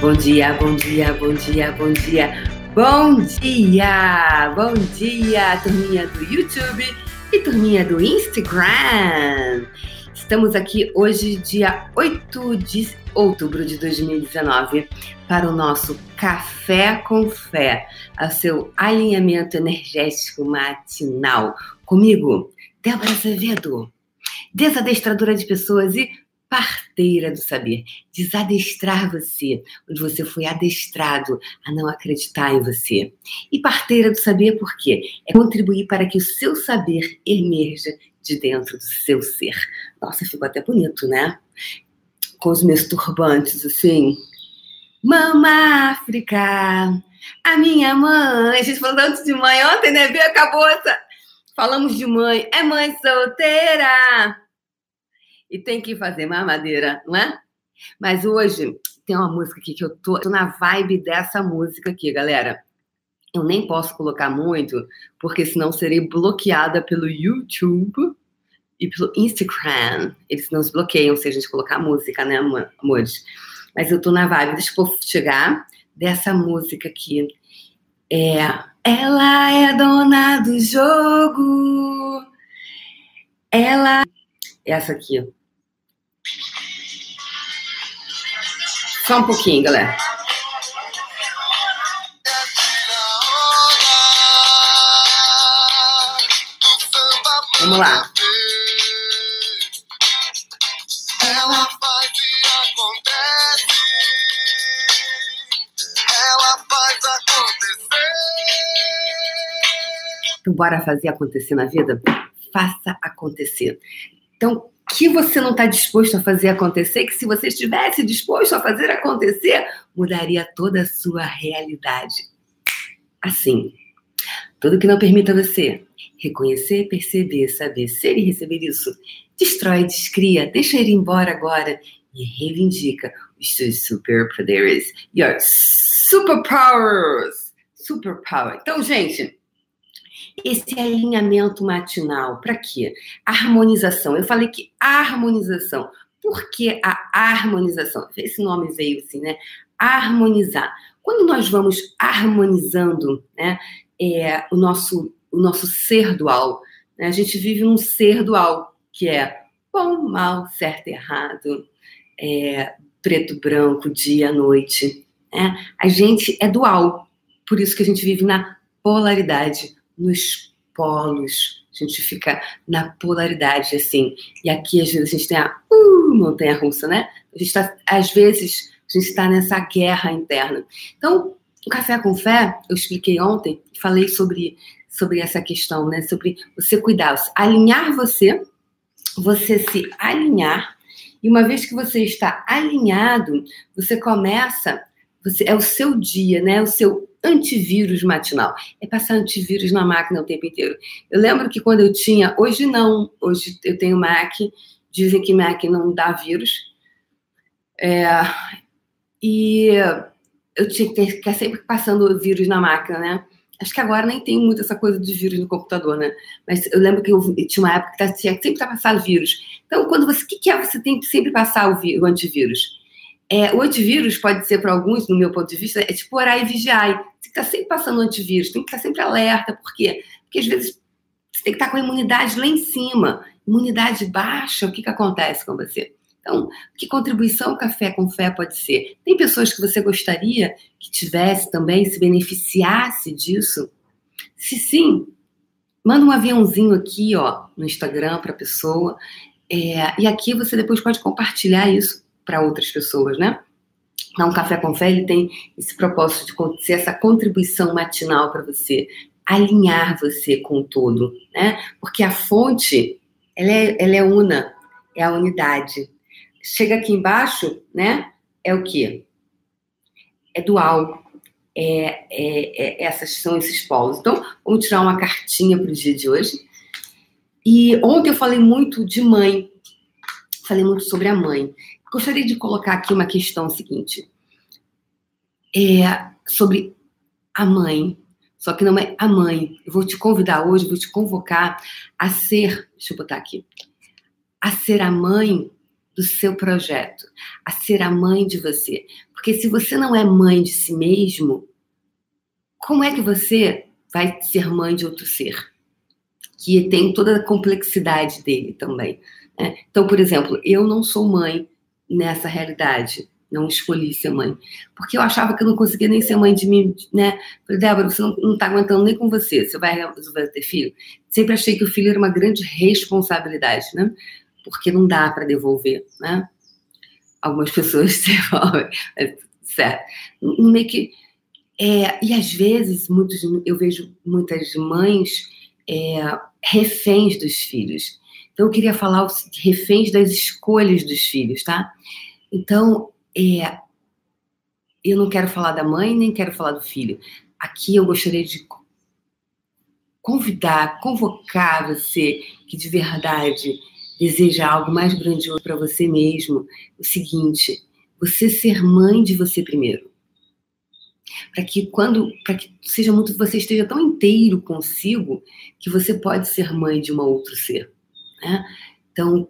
Bom dia, bom dia, bom dia, bom dia. Bom dia! Bom dia, turminha do YouTube e turminha do Instagram. Estamos aqui hoje, dia 8 de outubro de 2019, para o nosso Café com Fé, a seu alinhamento energético matinal. Comigo, Débora Azevedo, desadestradora de pessoas e parteira do saber, desadestrar você, onde você foi adestrado a não acreditar em você. E parteira do saber por quê? É contribuir para que o seu saber emerja de dentro do seu ser. Nossa, ficou até bonito, né? Com os meus turbantes, assim. Mama África, a minha mãe. A gente falou tanto de mãe ontem, né? Viu? Acabou essa. Falamos de mãe. É mãe solteira e tem que fazer mamadeira, não é? Mas hoje tem uma música aqui que eu tô, tô na vibe dessa música aqui, galera. Eu nem posso colocar muito, porque senão serei bloqueada pelo YouTube e pelo Instagram. Eles não se bloqueiam se a gente colocar música, né, amores? Mas eu tô na vibe, deixa eu chegar dessa música aqui. É, ela é dona do jogo. Ela. Essa aqui. Só um pouquinho, galera. Vamos lá. Ela faz e acontece. Ela faz acontecer. Então, bora fazer acontecer na vida? Faça acontecer. Então, que você não está disposto a fazer acontecer, que se você estivesse disposto a fazer acontecer, mudaria toda a sua realidade. Assim, tudo que não permita você reconhecer, perceber, saber, ser e receber isso, destrói, descria, deixa ele embora agora e reivindica os seus superpoderes, your superpowers, superpower. Então, gente, esse alinhamento matinal, para quê? Harmonização. Eu falei que harmonização. Por que a harmonização? Esse nome veio assim, né? Harmonizar. Quando nós vamos harmonizando né, é, o, nosso, o nosso ser dual, né, a gente vive um ser dual, que é bom, mal, certo, errado, é, preto, branco, dia, noite. Né? A gente é dual, por isso que a gente vive na polaridade nos polos. A gente fica na polaridade, assim. E aqui, às vezes, a gente tem a uh, montanha russa, né? A gente está, às vezes, a gente está nessa guerra interna. Então, o Café com Fé, eu expliquei ontem, falei sobre, sobre essa questão, né? Sobre você cuidar, alinhar você, você se alinhar. E uma vez que você está alinhado, você começa, você é o seu dia, né? O seu antivírus matinal. É passar antivírus na máquina o tempo inteiro. Eu lembro que quando eu tinha, hoje não, hoje eu tenho Mac, dizem que Mac não dá vírus. É, e eu tinha que ter ficar sempre passando vírus na máquina, né? Acho que agora nem tem muito essa coisa de vírus no computador, né? Mas eu lembro que eu tinha uma época que tinha que sempre estar tá passando vírus. Então, quando você. O que, que é você tem que sempre passar o, o antivírus? É, o antivírus pode ser para alguns, no meu ponto de vista, é tipo orar e vigiar. Você está sempre passando antivírus, tem que estar sempre alerta. Por quê? Porque às vezes você tem que estar com a imunidade lá em cima. Imunidade baixa, o que, que acontece com você? Então, que contribuição o café com fé pode ser? Tem pessoas que você gostaria que tivesse também, se beneficiasse disso? Se sim, manda um aviãozinho aqui, ó, no Instagram para a pessoa. É, e aqui você depois pode compartilhar isso para outras pessoas, né? Então, o Café com Fé ele tem esse propósito de ser essa contribuição matinal para você, alinhar você com o todo, né? Porque a fonte, ela é, ela é una, é a unidade. Chega aqui embaixo, né? É o quê? É dual. É, é, é, essas são esses polos. Então, vamos tirar uma cartinha para o dia de hoje. E ontem eu falei muito de mãe, falei muito sobre a mãe. Gostaria de colocar aqui uma questão seguinte. É sobre a mãe, só que não é a mãe. Eu vou te convidar hoje, vou te convocar a ser, deixa eu botar aqui, a ser a mãe do seu projeto, a ser a mãe de você. Porque se você não é mãe de si mesmo, como é que você vai ser mãe de outro ser? Que tem toda a complexidade dele também. Né? Então, por exemplo, eu não sou mãe nessa realidade. Não escolhi ser mãe. Porque eu achava que eu não conseguia nem ser mãe de mim, né? Falei, Débora, você não, não tá aguentando nem com você. Você vai resolver ter filho? Sempre achei que o filho era uma grande responsabilidade, né? Porque não dá para devolver, né? Algumas pessoas devolvem, certo? Meio que é, e às vezes, muitos, eu vejo muitas mães é, reféns dos filhos. Então, eu queria falar reféns das escolhas dos filhos, tá? Então, é, eu não quero falar da mãe, nem quero falar do filho. Aqui eu gostaria de convidar, convocar você que de verdade deseja algo mais grandioso para você mesmo. O seguinte: você ser mãe de você primeiro para que quando, para que seja muito, você esteja tão inteiro consigo que você pode ser mãe de um outro ser, né? Então,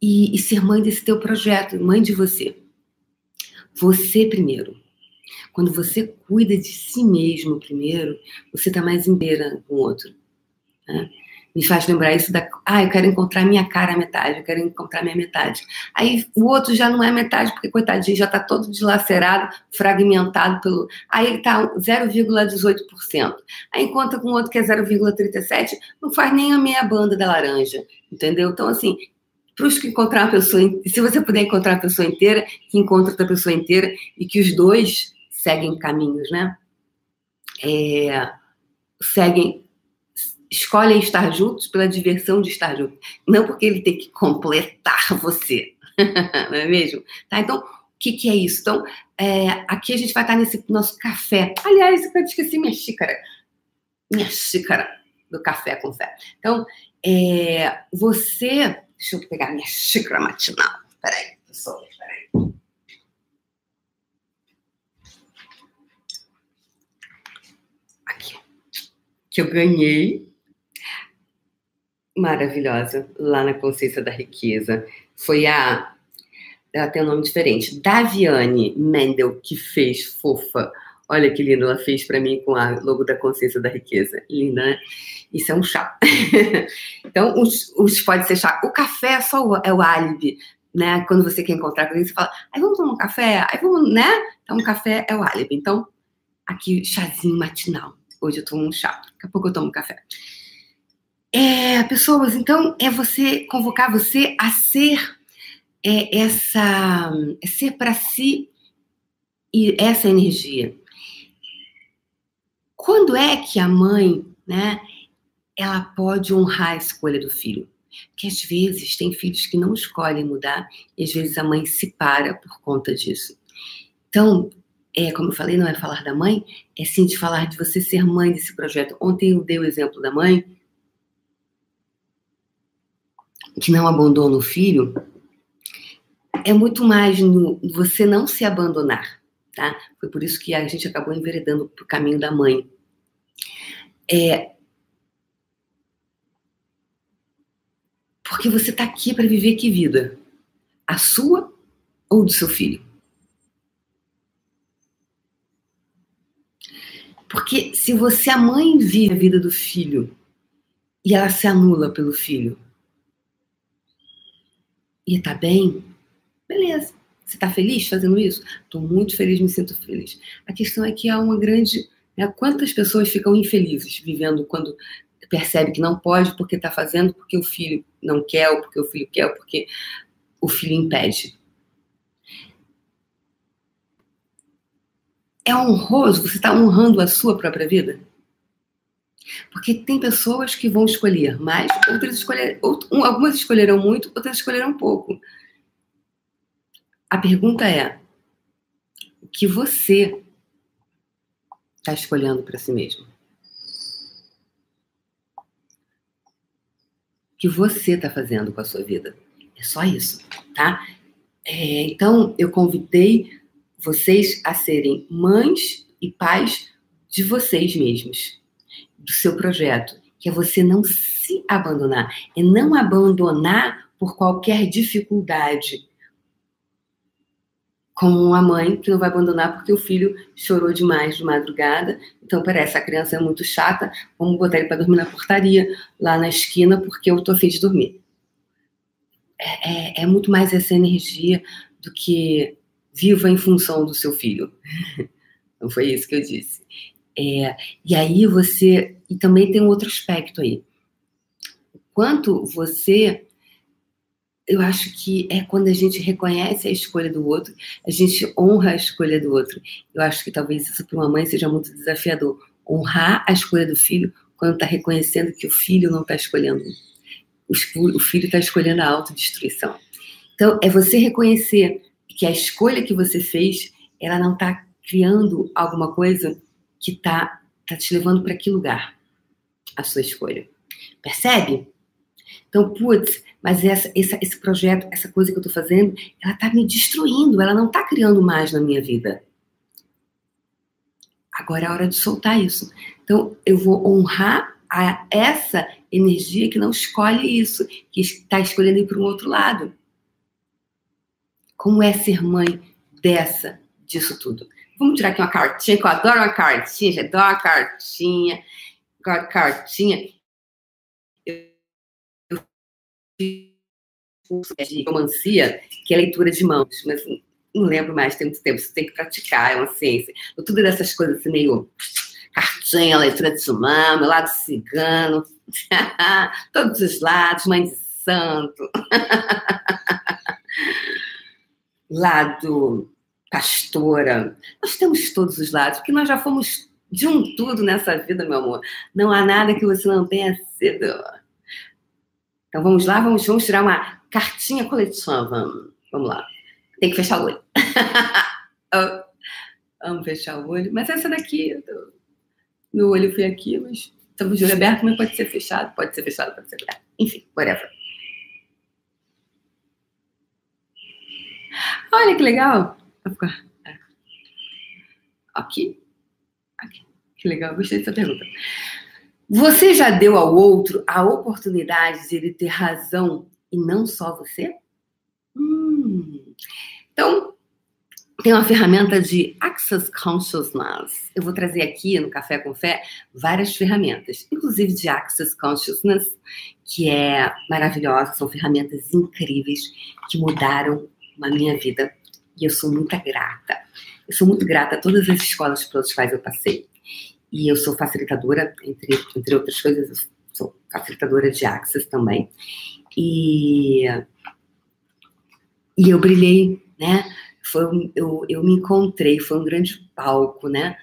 e, e ser mãe desse teu projeto, mãe de você. Você primeiro. Quando você cuida de si mesmo primeiro, você está mais inteira com o outro. Né? Me faz lembrar isso da. Ah, eu quero encontrar minha cara metade, eu quero encontrar minha metade. Aí o outro já não é metade, porque coitadinho já está todo dilacerado, fragmentado pelo. Aí ele está 0,18%. Aí encontra com outro que é 0,37%, não faz nem a meia banda da laranja, entendeu? Então, assim, para os que encontrar uma pessoa, se você puder encontrar a pessoa inteira, que encontra outra pessoa inteira e que os dois seguem caminhos, né? É, seguem escolhem estar juntos pela diversão de estar juntos, não porque ele tem que completar você, não é mesmo? Tá? Então, o que, que é isso? Então, é, aqui a gente vai estar nesse nosso café. Aliás, eu esqueci minha xícara, minha xícara do café com fé. Então, é, você, deixa eu pegar minha xícara matinal. Peraí, pessoal. Aqui, que eu ganhei maravilhosa lá na Consciência da Riqueza. Foi a. Ela tem um nome diferente. Daviane Mendel, que fez fofa. Olha que lindo, ela fez para mim com a logo da Consciência da Riqueza. Linda, né? Isso é um chá. então, os, os, pode ser chá. O café é só o, é o álibi, né? Quando você quer encontrar com alguém, você fala, aí vamos tomar um café? Aí vamos, né? Então, um café é o álibi. Então, aqui, chazinho matinal. Hoje eu tomo um chá. Daqui a pouco eu tomo um café. É, pessoas, então é você convocar você a ser é, essa, é ser para si e essa energia. Quando é que a mãe, né, ela pode honrar a escolha do filho? Porque às vezes tem filhos que não escolhem mudar e às vezes a mãe se para por conta disso. Então, é, como eu falei, não é falar da mãe, é sim de falar de você ser mãe desse projeto. Ontem eu dei o exemplo da mãe, que não abandona o filho, é muito mais no você não se abandonar, tá? Foi por isso que a gente acabou enveredando para o caminho da mãe. É, porque você está aqui para viver que vida? A sua ou do seu filho? Porque se você, a mãe, vive a vida do filho e ela se anula pelo filho, e tá bem, beleza. Você tá feliz fazendo isso? Tô muito feliz, me sinto feliz. A questão é que há uma grande. Né, quantas pessoas ficam infelizes vivendo quando percebe que não pode porque está fazendo porque o filho não quer, ou porque o filho quer, ou porque o filho impede. É honroso, você está honrando a sua própria vida? Porque tem pessoas que vão escolher mais, outras escolher, algumas escolherão muito, outras escolherão pouco. A pergunta é: o que você está escolhendo para si mesmo? O que você está fazendo com a sua vida? É só isso, tá? É, então, eu convidei vocês a serem mães e pais de vocês mesmos do seu projeto, que é você não se abandonar, é não abandonar por qualquer dificuldade. Como uma mãe que não vai abandonar porque o filho chorou demais de madrugada. Então, parece, a criança é muito chata, vamos botar ele para dormir na portaria, lá na esquina, porque eu tô afim de dormir. É, é, é muito mais essa energia do que viva em função do seu filho. Não foi isso que eu disse. É, e aí você. E também tem um outro aspecto aí. Quanto você. Eu acho que é quando a gente reconhece a escolha do outro, a gente honra a escolha do outro. Eu acho que talvez isso para uma mãe seja muito desafiador. Honrar a escolha do filho quando está reconhecendo que o filho não está escolhendo. O filho está escolhendo a autodestruição. Então, é você reconhecer que a escolha que você fez, ela não está criando alguma coisa que está tá te levando para que lugar? A sua escolha. Percebe? Então, putz, mas essa, essa, esse projeto, essa coisa que eu estou fazendo, ela está me destruindo, ela não está criando mais na minha vida. Agora é a hora de soltar isso. Então, eu vou honrar a essa energia que não escolhe isso, que está escolhendo ir para um outro lado. Como é ser mãe dessa, disso tudo? Vamos tirar aqui uma cartinha, que eu adoro uma cartinha, já adoro uma cartinha. Uma cartinha. Eu fiz curso de romancia, que é leitura de mãos, mas não lembro mais, tem muito tempo, você tem que praticar, é uma ciência. Tudo dessas coisas assim, meio cartinha, leitura de mão, meu lado cigano, todos os lados, mãe de santo, lado pastora. Nós temos todos os lados, porque nós já fomos de um tudo nessa vida, meu amor. Não há nada que você não tenha sido. Então vamos lá, vamos, vamos tirar uma cartinha coletiva. Vamos lá. Tem que fechar o olho. Vamos fechar o olho. Mas essa daqui, tô... meu olho foi aqui, mas estamos de olho aberto, mas pode ser fechado, pode ser fechado, pode ser aberto. Enfim, whatever. Olha que legal. É. Aqui. Aqui. Que legal, gostei dessa pergunta. Você já deu ao outro a oportunidade de ele ter razão e não só você? Hum. Então, tem uma ferramenta de Access Consciousness. Eu vou trazer aqui no Café com Fé várias ferramentas, inclusive de Access Consciousness, que é maravilhosa, são ferramentas incríveis que mudaram a minha vida e eu sou muito grata. Eu sou muito grata a todas as escolas pelas quais eu passei. E eu sou facilitadora, entre, entre outras coisas, eu sou facilitadora de Access também. E, e eu brilhei, né? Foi, eu, eu me encontrei, foi um grande palco, né?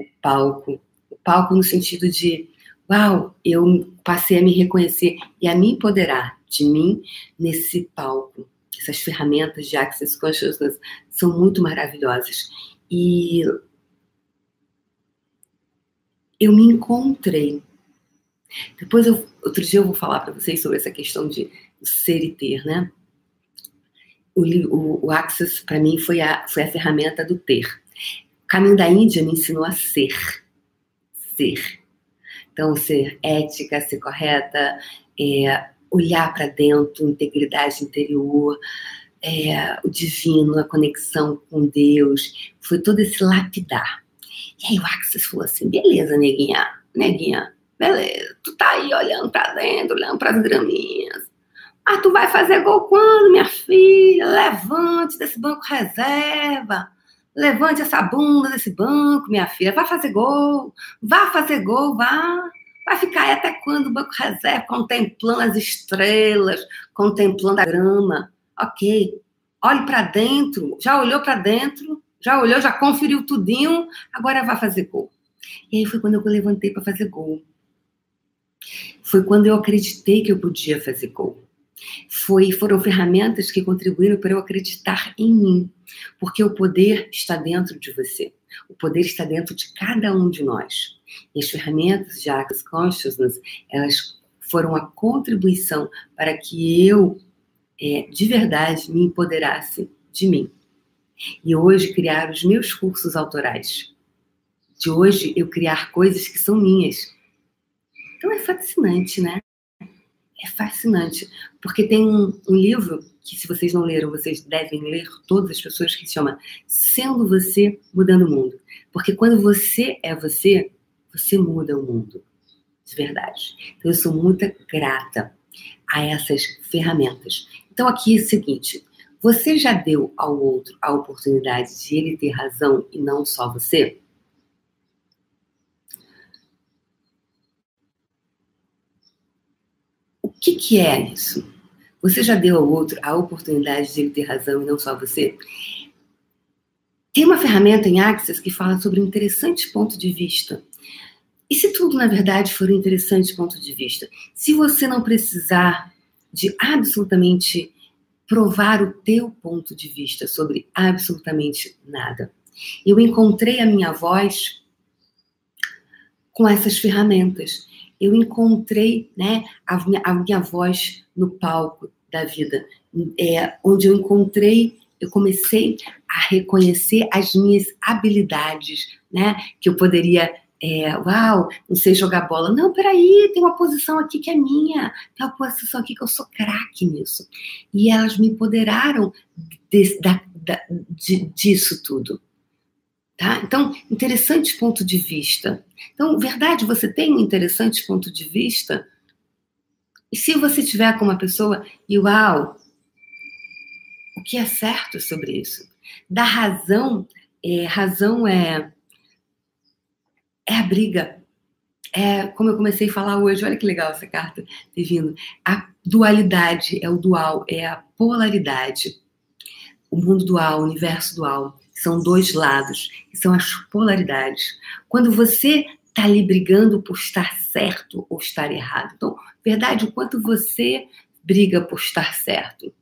O palco. O palco no sentido de, uau, eu passei a me reconhecer e a me empoderar de mim nesse palco essas ferramentas de Access Consciousness são muito maravilhosas. E eu me encontrei. Depois, eu, outro dia eu vou falar para vocês sobre essa questão de ser e ter, né? O, o, o Access, para mim, foi a, foi a ferramenta do ter. O caminho da Índia me ensinou a ser. Ser. Então, ser ética, ser correta, é, olhar para dentro, integridade interior, é, o divino, a conexão com Deus, foi todo esse lapidar. E aí o Axis falou assim: beleza, neguinha, neguinha, beleza, tu tá aí olhando para dentro, olhando para as graminhas. Ah, tu vai fazer gol quando, minha filha? Levante desse banco reserva. Levante essa bunda desse banco, minha filha. Vai fazer gol. Vá fazer gol, vá. Vai ficar aí até quando o banco reserva, contemplando as estrelas, contemplando a grama? Ok. Olhe para dentro. Já olhou para dentro? Já olhou, já conferiu tudinho? Agora vai fazer gol. E aí foi quando eu levantei para fazer gol. Foi quando eu acreditei que eu podia fazer gol. Foi, foram ferramentas que contribuíram para eu acreditar em mim, porque o poder está dentro de você. O poder está dentro de cada um de nós. E as ferramentas de Access Consciousness, elas foram a contribuição para que eu, é, de verdade, me empoderasse de mim. E hoje criar os meus cursos autorais. De hoje eu criar coisas que são minhas. Então é fascinante, né? é fascinante, porque tem um, um, livro que, se vocês não leram, vocês devem ler, todas as pessoas, que se chama Sendo Você, Mudando o Mundo. Porque quando você é você, você muda o mundo, de verdade. Então, eu sou muito grata a essas ferramentas. Então, aqui é o seguinte: você já deu ao outro a oportunidade de ele ter razão e não só você? O que, que é isso? Você já deu ao outro a oportunidade de ele ter razão e não só você? Tem uma ferramenta em Axis que fala sobre um interessante ponto de vista. E se tudo, na verdade, for um interessante ponto de vista? Se você não precisar de absolutamente provar o teu ponto de vista sobre absolutamente nada. Eu encontrei a minha voz com essas ferramentas. Eu encontrei né, a, minha, a minha voz no palco da vida, é, onde eu encontrei, eu comecei a reconhecer as minhas habilidades, né, que eu poderia é, uau, não sei jogar bola. Não, peraí, tem uma posição aqui que é minha, tem uma posição aqui que eu sou craque nisso. E elas me empoderaram de, da, da, de, disso tudo. Tá? Então, interessante ponto de vista. Então, verdade, você tem um interessante ponto de vista. E se você tiver com uma pessoa e uau, o que é certo sobre isso? Da razão, é, razão é é a briga. É, como eu comecei a falar hoje, olha que legal essa carta vindo. A dualidade é o dual, é a polaridade. O mundo dual, o universo dual, são dois lados, são as polaridades. Quando você está ali brigando por estar certo ou estar errado. Então, verdade, o quanto você briga por estar certo.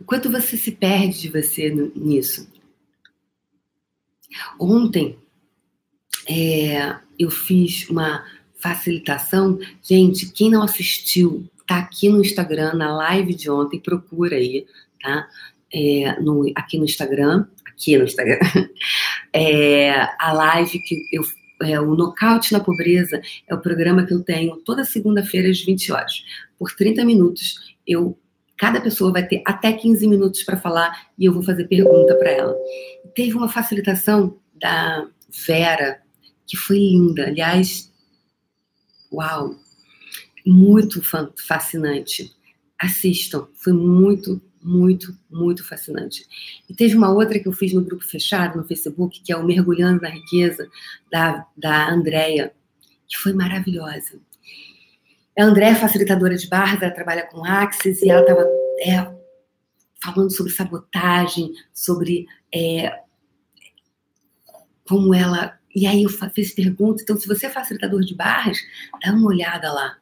O quanto você se perde de você nisso. Ontem é, eu fiz uma facilitação. Gente, quem não assistiu, tá aqui no Instagram, na live de ontem, procura aí, tá? É, no, aqui no Instagram, aqui no Instagram, é, a live que eu é, o Nocaute na Pobreza é o programa que eu tenho toda segunda-feira às 20 horas. Por 30 minutos eu Cada pessoa vai ter até 15 minutos para falar e eu vou fazer pergunta para ela. Teve uma facilitação da Vera, que foi linda. Aliás, uau, muito fascinante. Assistam, foi muito, muito, muito fascinante. E teve uma outra que eu fiz no grupo fechado, no Facebook, que é o Mergulhando na Riqueza, da, da Andrea, que foi maravilhosa. A André é facilitadora de barras, ela trabalha com Axis e ela estava é, falando sobre sabotagem, sobre é, como ela. E aí eu fiz pergunta. Então, se você é facilitador de barras, dá uma olhada lá.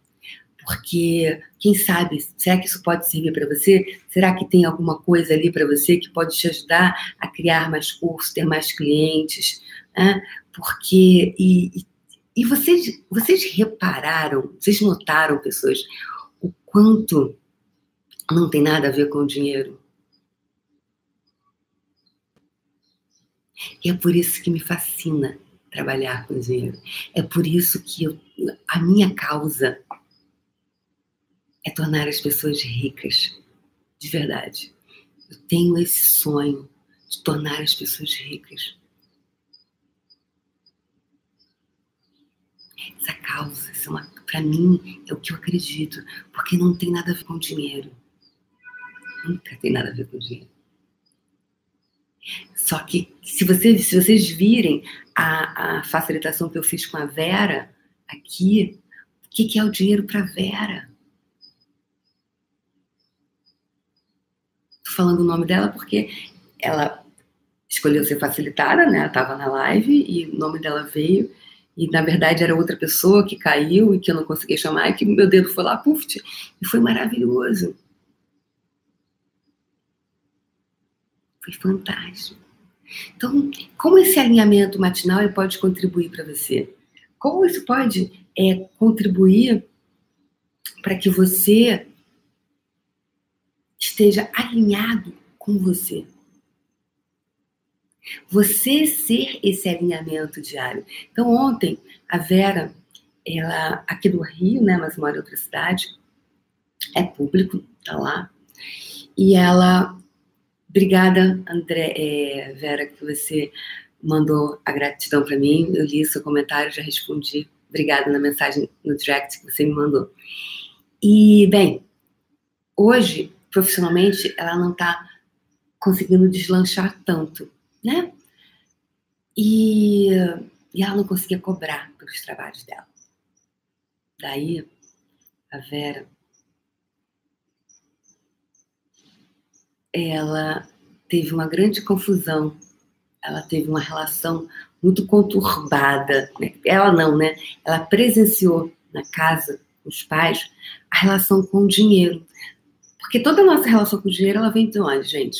Porque, quem sabe, será que isso pode servir para você? Será que tem alguma coisa ali para você que pode te ajudar a criar mais cursos, ter mais clientes? Né? Porque, e, e e vocês, vocês repararam, vocês notaram, pessoas, o quanto não tem nada a ver com o dinheiro? E é por isso que me fascina trabalhar com dinheiro. É por isso que eu, a minha causa é tornar as pessoas ricas, de verdade. Eu tenho esse sonho de tornar as pessoas ricas. essa essa é para mim é o que eu acredito, porque não tem nada a ver com dinheiro. Nunca tem nada a ver com dinheiro. Só que se vocês, se vocês virem a, a facilitação que eu fiz com a Vera aqui, o que, que é o dinheiro para Vera? Tô falando o nome dela porque ela escolheu ser facilitada, né? Ela estava na live e o nome dela veio e na verdade era outra pessoa que caiu e que eu não conseguia chamar, e que meu dedo foi lá, puf, e foi maravilhoso. Foi fantástico. Então, como esse alinhamento matinal ele pode contribuir para você? Como isso pode é, contribuir para que você esteja alinhado com você? Você ser esse alinhamento diário. Então, ontem, a Vera, ela, aqui do Rio, né, mas mora em outra cidade, é público, tá lá. E ela, obrigada, André, é, Vera, que você mandou a gratidão para mim. Eu li seu comentário, já respondi. Obrigada na mensagem no direct que você me mandou. E, bem, hoje, profissionalmente, ela não está conseguindo deslanchar tanto, né? E, e ela não conseguia cobrar pelos trabalhos dela. Daí, a Vera, ela teve uma grande confusão, ela teve uma relação muito conturbada. Né? Ela não, né? Ela presenciou na casa, os pais, a relação com o dinheiro. Porque toda a nossa relação com o dinheiro, ela vem de onde, gente?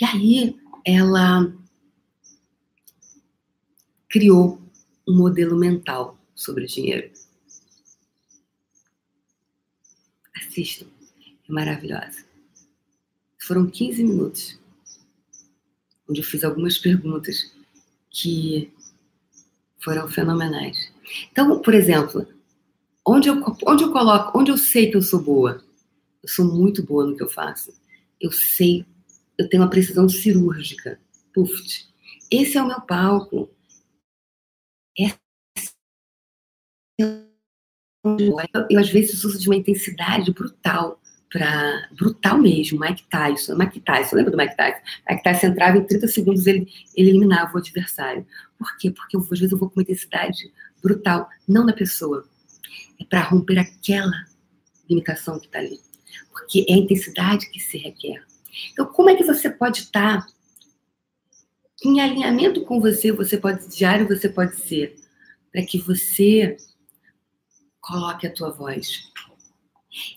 E aí, ela criou um modelo mental sobre dinheiro. Assistam, é maravilhosa. Foram 15 minutos, onde eu fiz algumas perguntas que foram fenomenais. Então, por exemplo, onde eu, onde eu coloco, onde eu sei que eu sou boa? Eu sou muito boa no que eu faço. Eu sei, eu tenho uma precisão cirúrgica. Puf. Esse é o meu palco. Eu, eu, às vezes uso de uma intensidade brutal para brutal mesmo, Mike Tyson, Mike Tyson, lembra do Mike Tyson? Mike Tyson entrava em 30 segundos ele, ele eliminava o adversário. Por quê? Porque eu, às vezes eu vou com uma intensidade brutal, não na pessoa. É para romper aquela limitação que está ali. Porque é a intensidade que se requer. Então, como é que você pode estar tá em alinhamento com você, você pode diário, você pode ser, para que você coloque a tua voz.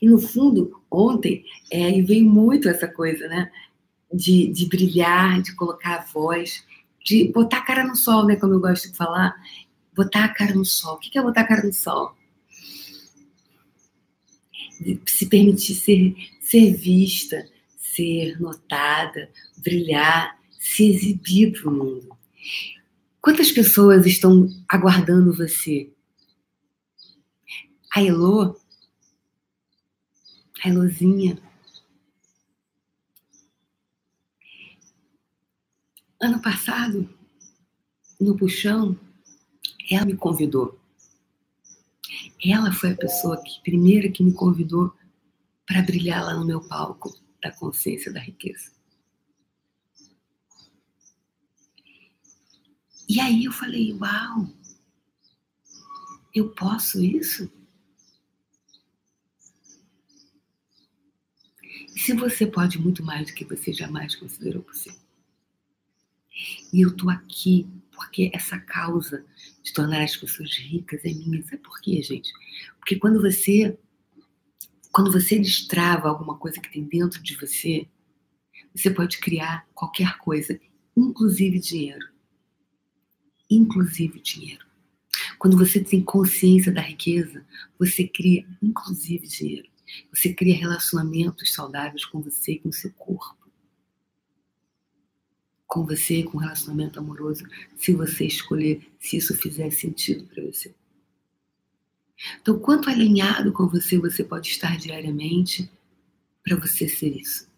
E no fundo, ontem, é, veio muito essa coisa, né? De, de brilhar, de colocar a voz, de botar a cara no sol, né? Como eu gosto de falar, botar a cara no sol. O que é botar a cara no sol? De se permitir ser, ser vista, ser notada, brilhar, se exibir para o mundo. Quantas pessoas estão aguardando você? A Elô, a Elozinha, ano passado, no puxão, ela me convidou. Ela foi a pessoa que primeira que me convidou para brilhar lá no meu palco da consciência da riqueza. E aí eu falei, uau, eu posso isso? E se você pode muito mais do que você jamais considerou possível? E eu tô aqui porque essa causa de tornar as pessoas ricas é minha. Sabe por quê, gente? Porque quando você quando você destrava alguma coisa que tem dentro de você, você pode criar qualquer coisa, inclusive dinheiro inclusive dinheiro. Quando você tem consciência da riqueza, você cria inclusive dinheiro. Você cria relacionamentos saudáveis com você e com seu corpo. Com você, com um relacionamento amoroso, se você escolher, se isso fizer sentido para você. Então, quanto alinhado com você você pode estar diariamente para você ser isso?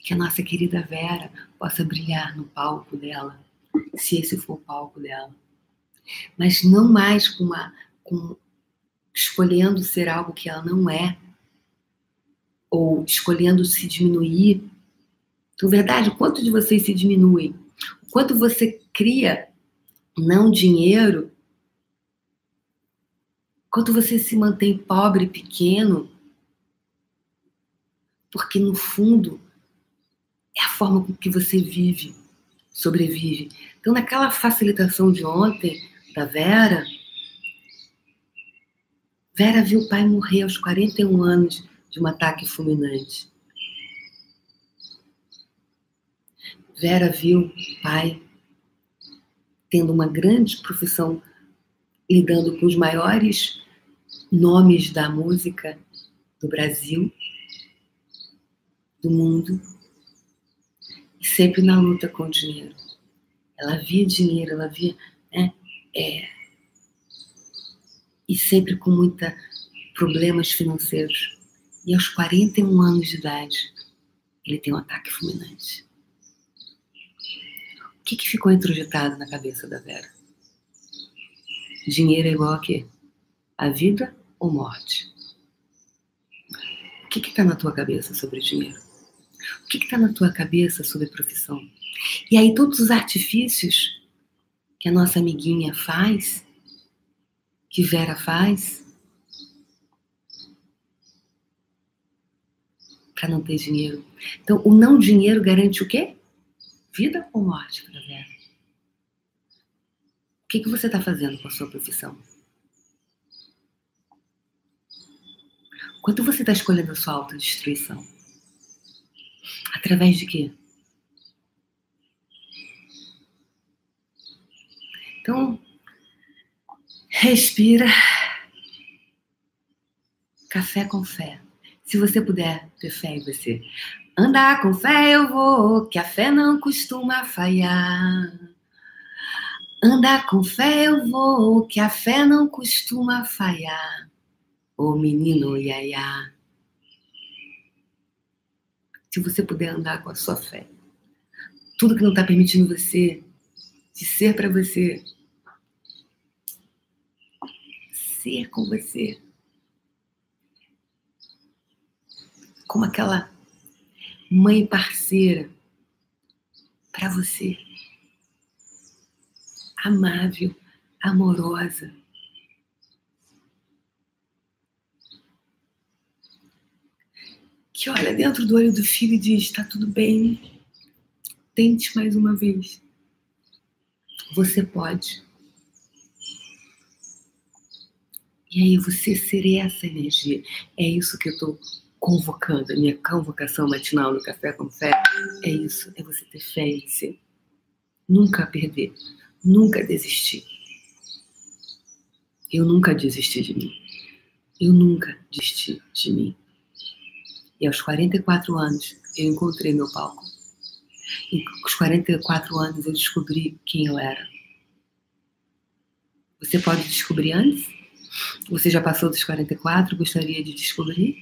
Que a nossa querida Vera possa brilhar no palco dela se esse for o palco dela. Mas não mais com uma. Com, escolhendo ser algo que ela não é, ou escolhendo se diminuir. Então, verdade, quanto de vocês se diminuem? Quanto você cria não dinheiro? Quanto você se mantém pobre, pequeno? Porque no fundo é a forma com que você vive sobrevive. Então, naquela facilitação de ontem da Vera, Vera viu o pai morrer aos 41 anos de um ataque fulminante. Vera viu o pai tendo uma grande profissão, lidando com os maiores nomes da música do Brasil, do mundo, E sempre na luta com o dinheiro. Ela via dinheiro, ela via. Né, é, e sempre com muitos problemas financeiros. E aos 41 anos de idade, ele tem um ataque fulminante. O que, que ficou introjetado na cabeça da Vera? Dinheiro é igual a quê? A vida ou morte? O que está na tua cabeça sobre dinheiro? O que está na tua cabeça sobre profissão? E aí todos os artifícios que a nossa amiguinha faz, que Vera faz, para não ter dinheiro. Então, o não dinheiro garante o quê? Vida ou morte para Vera? O que, que você está fazendo com a sua profissão? Quanto você está escolhendo a sua autodestruição? Através de quê? Então, respira. Café com fé. Se você puder ter fé em você. Andar com fé eu vou, que a fé não costuma falhar. Andar com fé eu vou, que a fé não costuma falhar. Oh, menino Yaya. Se você puder andar com a sua fé. Tudo que não está permitindo você de ser para você. Ser com você. Como aquela mãe parceira para você. Amável, amorosa que olha dentro do olho do filho e diz: está tudo bem, tente mais uma vez. Você pode. E aí você ser essa energia. É isso que eu estou convocando, a minha convocação matinal no Café com Fé. É isso, é você ter fé em si. Nunca perder, nunca desistir. Eu nunca desisti de mim. Eu nunca desisti de mim. E aos 44 anos eu encontrei meu palco. E aos 44 anos eu descobri quem eu era. Você pode descobrir antes? Você já passou dos 44, gostaria de descobrir?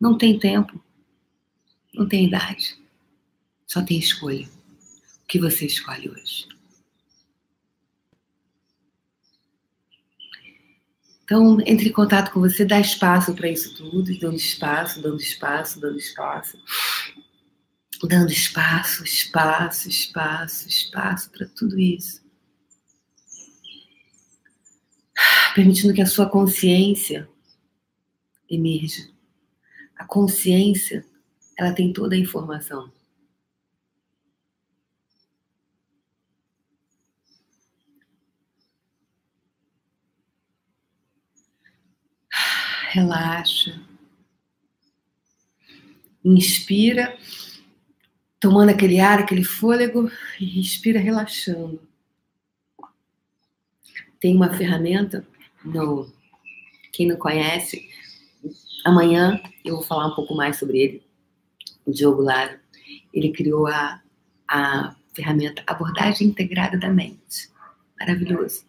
Não tem tempo. Não tem idade. Só tem escolha. O que você escolhe hoje? Então, entre em contato com você, dá espaço para isso tudo, dando espaço, dando espaço, dando espaço. Dando espaço, espaço, espaço, espaço para tudo isso. Permitindo que a sua consciência emerja. A consciência, ela tem toda a informação. Relaxa. Inspira, tomando aquele ar, aquele fôlego, e respira relaxando. Tem uma ferramenta no quem não conhece, amanhã eu vou falar um pouco mais sobre ele. O Diogo Lara, ele criou a, a ferramenta abordagem integrada da mente. Maravilhoso.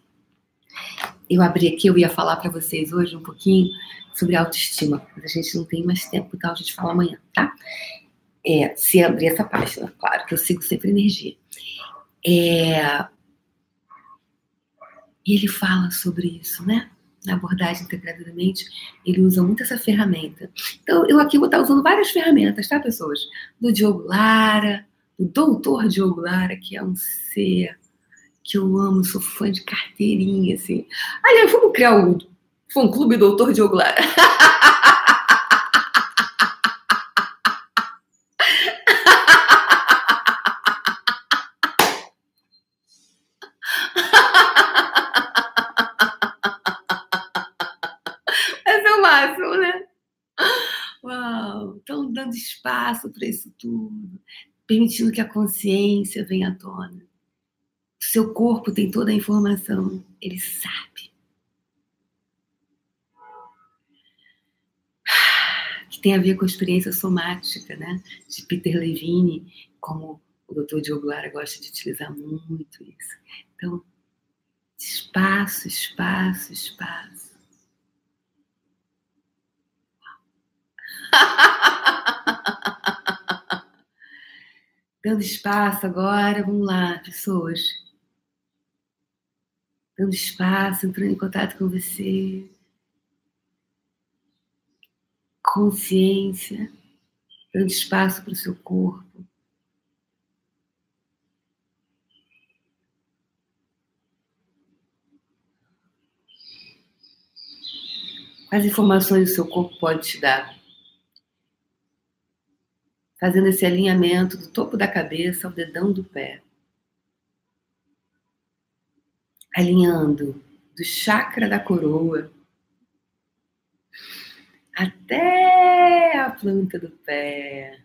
Eu abri aqui, eu ia falar para vocês hoje um pouquinho sobre autoestima. Mas a gente não tem mais tempo, então a gente fala amanhã, tá? É, se abrir essa página, claro que eu sigo sempre energia. É, ele fala sobre isso, né? Na abordagem integradamente, ele usa muito essa ferramenta. Então, eu aqui vou estar usando várias ferramentas, tá, pessoas? Do Diogo Lara, do doutor Diogo Lara, que é um ser que eu amo, sou fã de carteirinha, assim. Aliás, vamos criar um Fã Clube Doutor Diogo Lara. Esse é o máximo, né? Uau! Então, dando espaço para isso tudo, permitindo que a consciência venha à tona. Seu corpo tem toda a informação, ele sabe. tem a ver com a experiência somática, né? De Peter Levine, como o Dr. Diogo Lara gosta de utilizar muito isso. Então, espaço, espaço, espaço. Dando espaço agora, vamos lá, pessoas. Dando espaço, entrando em contato com você. Consciência, dando espaço para o seu corpo. Quais informações o seu corpo pode te dar? Fazendo esse alinhamento do topo da cabeça ao dedão do pé. Alinhando do chakra da coroa até a planta do pé.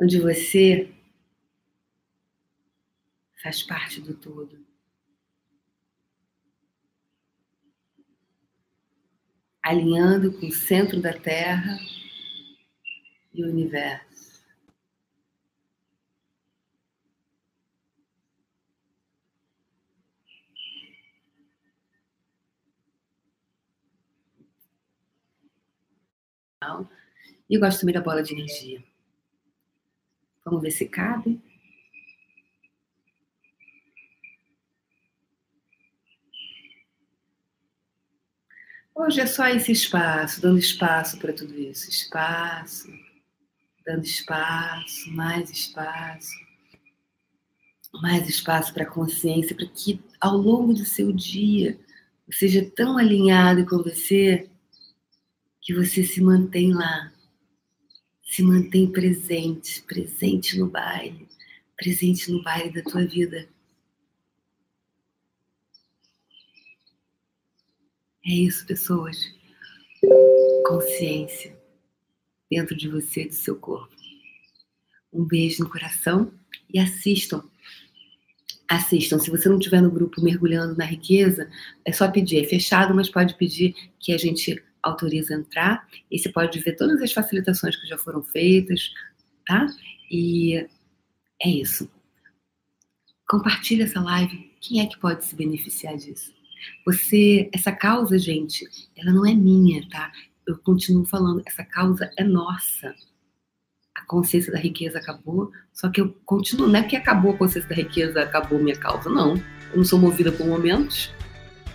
onde você faz parte do todo. Alinhando com o centro da Terra e o universo. E eu gosto também da bola de energia. Vamos ver se cabe. Hoje é só esse espaço, dando espaço para tudo isso. Espaço, dando espaço, mais espaço, mais espaço para a consciência, para que ao longo do seu dia seja tão alinhado com você que você se mantém lá, se mantém presente, presente no baile, presente no baile da tua vida. É isso, pessoas. Consciência dentro de você do seu corpo. Um beijo no coração e assistam. Assistam. Se você não estiver no grupo Mergulhando na Riqueza, é só pedir. É fechado, mas pode pedir que a gente autoriza entrar. E você pode ver todas as facilitações que já foram feitas, tá? E é isso. Compartilhe essa live. Quem é que pode se beneficiar disso? Você, essa causa, gente, ela não é minha, tá? Eu continuo falando, essa causa é nossa. A consciência da riqueza acabou, só que eu continuo, não é que acabou a consciência da riqueza, acabou minha causa, não. Eu não sou movida por momentos,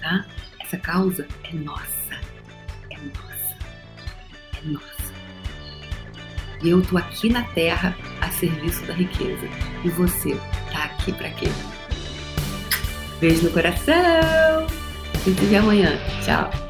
tá? Essa causa é nossa nossa. E eu tô aqui na Terra a serviço da riqueza. E você tá aqui para quê? Beijo no coração. E até amanhã. Tchau.